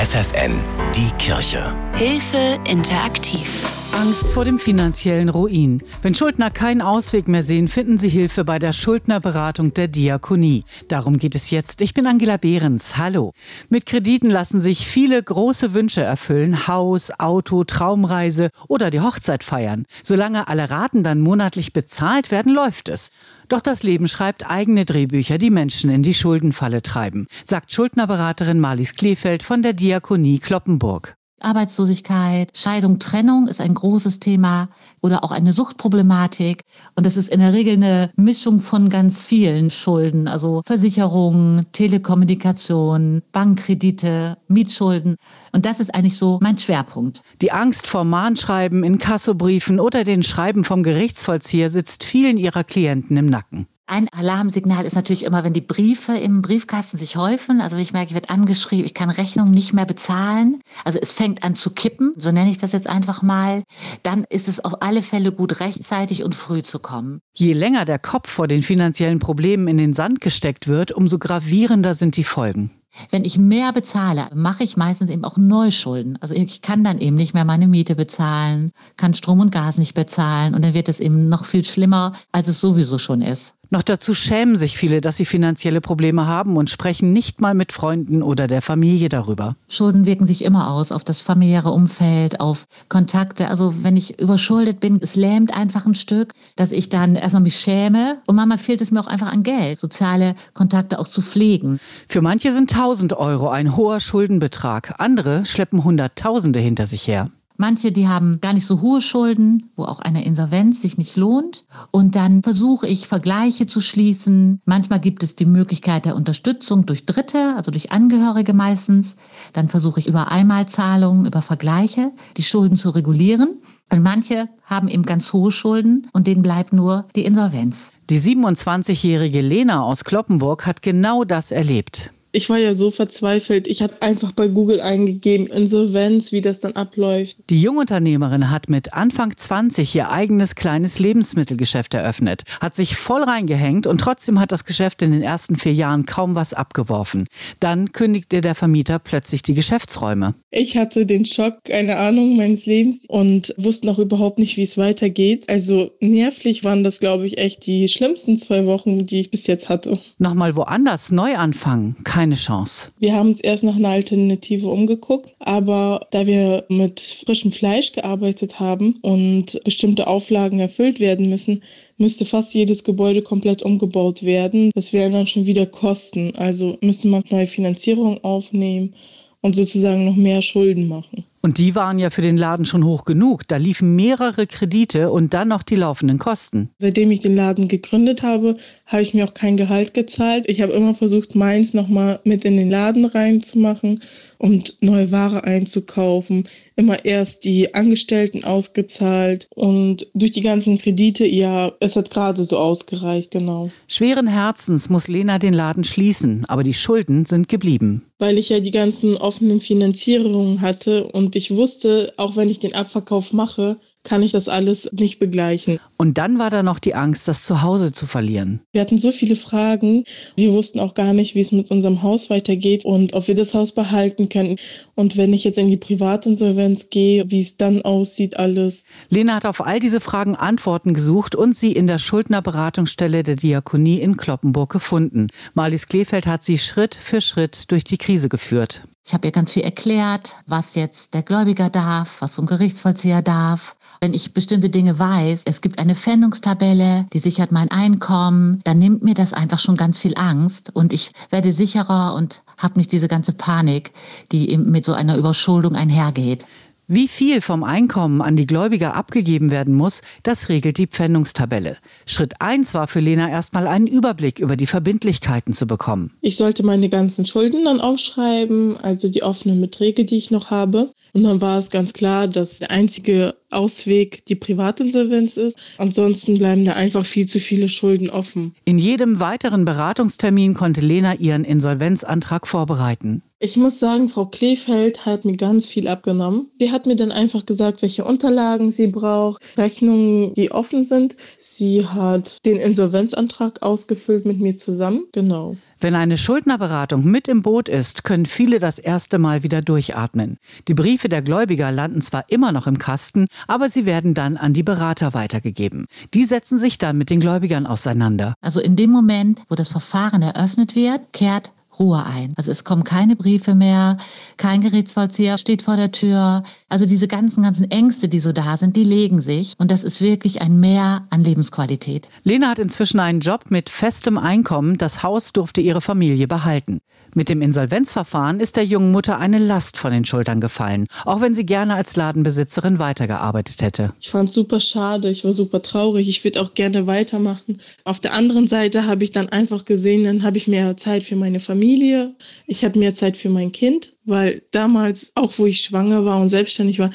FFN, die Kirche. Hilfe interaktiv. Angst vor dem finanziellen Ruin. Wenn Schuldner keinen Ausweg mehr sehen, finden sie Hilfe bei der Schuldnerberatung der Diakonie. Darum geht es jetzt. Ich bin Angela Behrens. Hallo. Mit Krediten lassen sich viele große Wünsche erfüllen. Haus, Auto, Traumreise oder die Hochzeit feiern. Solange alle Raten dann monatlich bezahlt werden, läuft es. Doch das Leben schreibt eigene Drehbücher, die Menschen in die Schuldenfalle treiben, sagt Schuldnerberaterin Marlies Kleefeld von der Diakonie Kloppenburg. Arbeitslosigkeit, Scheidung, Trennung ist ein großes Thema oder auch eine Suchtproblematik. Und das ist in der Regel eine Mischung von ganz vielen Schulden, also Versicherungen, Telekommunikation, Bankkredite, Mietschulden. Und das ist eigentlich so mein Schwerpunkt. Die Angst vor Mahnschreiben, Inkassobriefen oder den Schreiben vom Gerichtsvollzieher sitzt vielen ihrer Klienten im Nacken. Ein Alarmsignal ist natürlich immer, wenn die Briefe im Briefkasten sich häufen. Also wenn ich merke, ich werde angeschrieben, ich kann Rechnungen nicht mehr bezahlen. Also es fängt an zu kippen, so nenne ich das jetzt einfach mal. Dann ist es auf alle Fälle gut, rechtzeitig und früh zu kommen. Je länger der Kopf vor den finanziellen Problemen in den Sand gesteckt wird, umso gravierender sind die Folgen. Wenn ich mehr bezahle, mache ich meistens eben auch Neuschulden. Also ich kann dann eben nicht mehr meine Miete bezahlen, kann Strom und Gas nicht bezahlen und dann wird es eben noch viel schlimmer, als es sowieso schon ist. Noch dazu schämen sich viele, dass sie finanzielle Probleme haben und sprechen nicht mal mit Freunden oder der Familie darüber. Schulden wirken sich immer aus auf das familiäre Umfeld, auf Kontakte. Also wenn ich überschuldet bin, es lähmt einfach ein Stück, dass ich dann erstmal mich schäme und manchmal fehlt es mir auch einfach an Geld, soziale Kontakte auch zu pflegen. Für manche sind 1000 Euro ein hoher Schuldenbetrag. Andere schleppen Hunderttausende hinter sich her. Manche, die haben gar nicht so hohe Schulden, wo auch eine Insolvenz sich nicht lohnt. Und dann versuche ich Vergleiche zu schließen. Manchmal gibt es die Möglichkeit der Unterstützung durch Dritte, also durch Angehörige meistens. Dann versuche ich über Einmalzahlungen, über Vergleiche die Schulden zu regulieren. Und manche haben eben ganz hohe Schulden und denen bleibt nur die Insolvenz. Die 27-jährige Lena aus Kloppenburg hat genau das erlebt ich war ja so verzweifelt. Ich habe einfach bei Google eingegeben, Insolvenz, wie das dann abläuft. Die Jungunternehmerin hat mit Anfang 20 ihr eigenes kleines Lebensmittelgeschäft eröffnet, hat sich voll reingehängt und trotzdem hat das Geschäft in den ersten vier Jahren kaum was abgeworfen. Dann kündigte der Vermieter plötzlich die Geschäftsräume. Ich hatte den Schock, eine Ahnung meines Lebens und wusste noch überhaupt nicht, wie es weitergeht. Also nervlich waren das, glaube ich, echt die schlimmsten zwei Wochen, die ich bis jetzt hatte. Nochmal woanders neu anfangen keine Chance. Wir haben uns erst nach einer Alternative umgeguckt, aber da wir mit frischem Fleisch gearbeitet haben und bestimmte Auflagen erfüllt werden müssen, müsste fast jedes Gebäude komplett umgebaut werden. Das wären dann schon wieder Kosten. Also müsste man neue Finanzierung aufnehmen und sozusagen noch mehr Schulden machen. Und die waren ja für den Laden schon hoch genug. Da liefen mehrere Kredite und dann noch die laufenden Kosten. Seitdem ich den Laden gegründet habe, habe ich mir auch kein Gehalt gezahlt. Ich habe immer versucht, meins nochmal mit in den Laden reinzumachen und neue Ware einzukaufen. Immer erst die Angestellten ausgezahlt und durch die ganzen Kredite, ja, es hat gerade so ausgereicht, genau. Schweren Herzens muss Lena den Laden schließen, aber die Schulden sind geblieben. Weil ich ja die ganzen offenen Finanzierungen hatte und und ich wusste, auch wenn ich den Abverkauf mache, kann ich das alles nicht begleichen. Und dann war da noch die Angst, das Zuhause zu verlieren. Wir hatten so viele Fragen. Wir wussten auch gar nicht, wie es mit unserem Haus weitergeht und ob wir das Haus behalten können. Und wenn ich jetzt in die Privatinsolvenz gehe, wie es dann aussieht, alles. Lena hat auf all diese Fragen Antworten gesucht und sie in der Schuldnerberatungsstelle der Diakonie in Kloppenburg gefunden. Marlies Kleefeld hat sie Schritt für Schritt durch die Krise geführt. Ich habe ihr ganz viel erklärt, was jetzt der Gläubiger darf, was zum Gerichtsvollzieher darf. Wenn ich bestimmte Dinge weiß, es gibt eine Pfändungstabelle, die sichert mein Einkommen, dann nimmt mir das einfach schon ganz viel Angst und ich werde sicherer und habe nicht diese ganze Panik, die mit so einer Überschuldung einhergeht. Wie viel vom Einkommen an die Gläubiger abgegeben werden muss, das regelt die Pfändungstabelle. Schritt 1 war für Lena erstmal einen Überblick über die Verbindlichkeiten zu bekommen. Ich sollte meine ganzen Schulden dann aufschreiben, also die offenen Beträge, die ich noch habe. Und dann war es ganz klar, dass der einzige Ausweg die Privatinsolvenz ist. Ansonsten bleiben da einfach viel zu viele Schulden offen. In jedem weiteren Beratungstermin konnte Lena ihren Insolvenzantrag vorbereiten. Ich muss sagen, Frau Kleefeld hat mir ganz viel abgenommen. Sie hat mir dann einfach gesagt, welche Unterlagen sie braucht, Rechnungen, die offen sind. Sie hat den Insolvenzantrag ausgefüllt mit mir zusammen. Genau. Wenn eine Schuldnerberatung mit im Boot ist, können viele das erste Mal wieder durchatmen. Die Briefe der Gläubiger landen zwar immer noch im Kasten, aber sie werden dann an die Berater weitergegeben. Die setzen sich dann mit den Gläubigern auseinander. Also in dem Moment, wo das Verfahren eröffnet wird, kehrt Ruhe ein. Also es kommen keine Briefe mehr, kein Gerichtsvollzieher steht vor der Tür. Also diese ganzen, ganzen Ängste, die so da sind, die legen sich. Und das ist wirklich ein Mehr an Lebensqualität. Lena hat inzwischen einen Job mit festem Einkommen. Das Haus durfte ihre Familie behalten. Mit dem Insolvenzverfahren ist der jungen Mutter eine Last von den Schultern gefallen, auch wenn sie gerne als Ladenbesitzerin weitergearbeitet hätte. Ich fand es super schade, ich war super traurig, ich würde auch gerne weitermachen. Auf der anderen Seite habe ich dann einfach gesehen, dann habe ich mehr Zeit für meine Familie, ich habe mehr Zeit für mein Kind, weil damals, auch wo ich schwanger war und selbstständig war,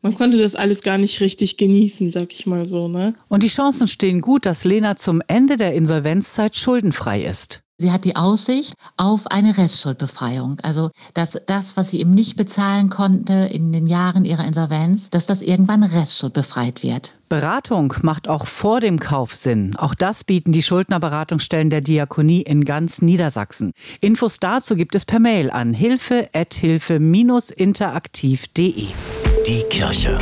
man konnte das alles gar nicht richtig genießen, sag ich mal so. Ne? Und die Chancen stehen gut, dass Lena zum Ende der Insolvenzzeit schuldenfrei ist. Sie hat die Aussicht auf eine Restschuldbefreiung. Also, dass das, was sie eben nicht bezahlen konnte in den Jahren ihrer Insolvenz, dass das irgendwann restschuldbefreit wird. Beratung macht auch vor dem Kauf Sinn. Auch das bieten die Schuldnerberatungsstellen der Diakonie in ganz Niedersachsen. Infos dazu gibt es per Mail an hilfe-interaktiv.de. Die Kirche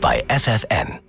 bei FFN.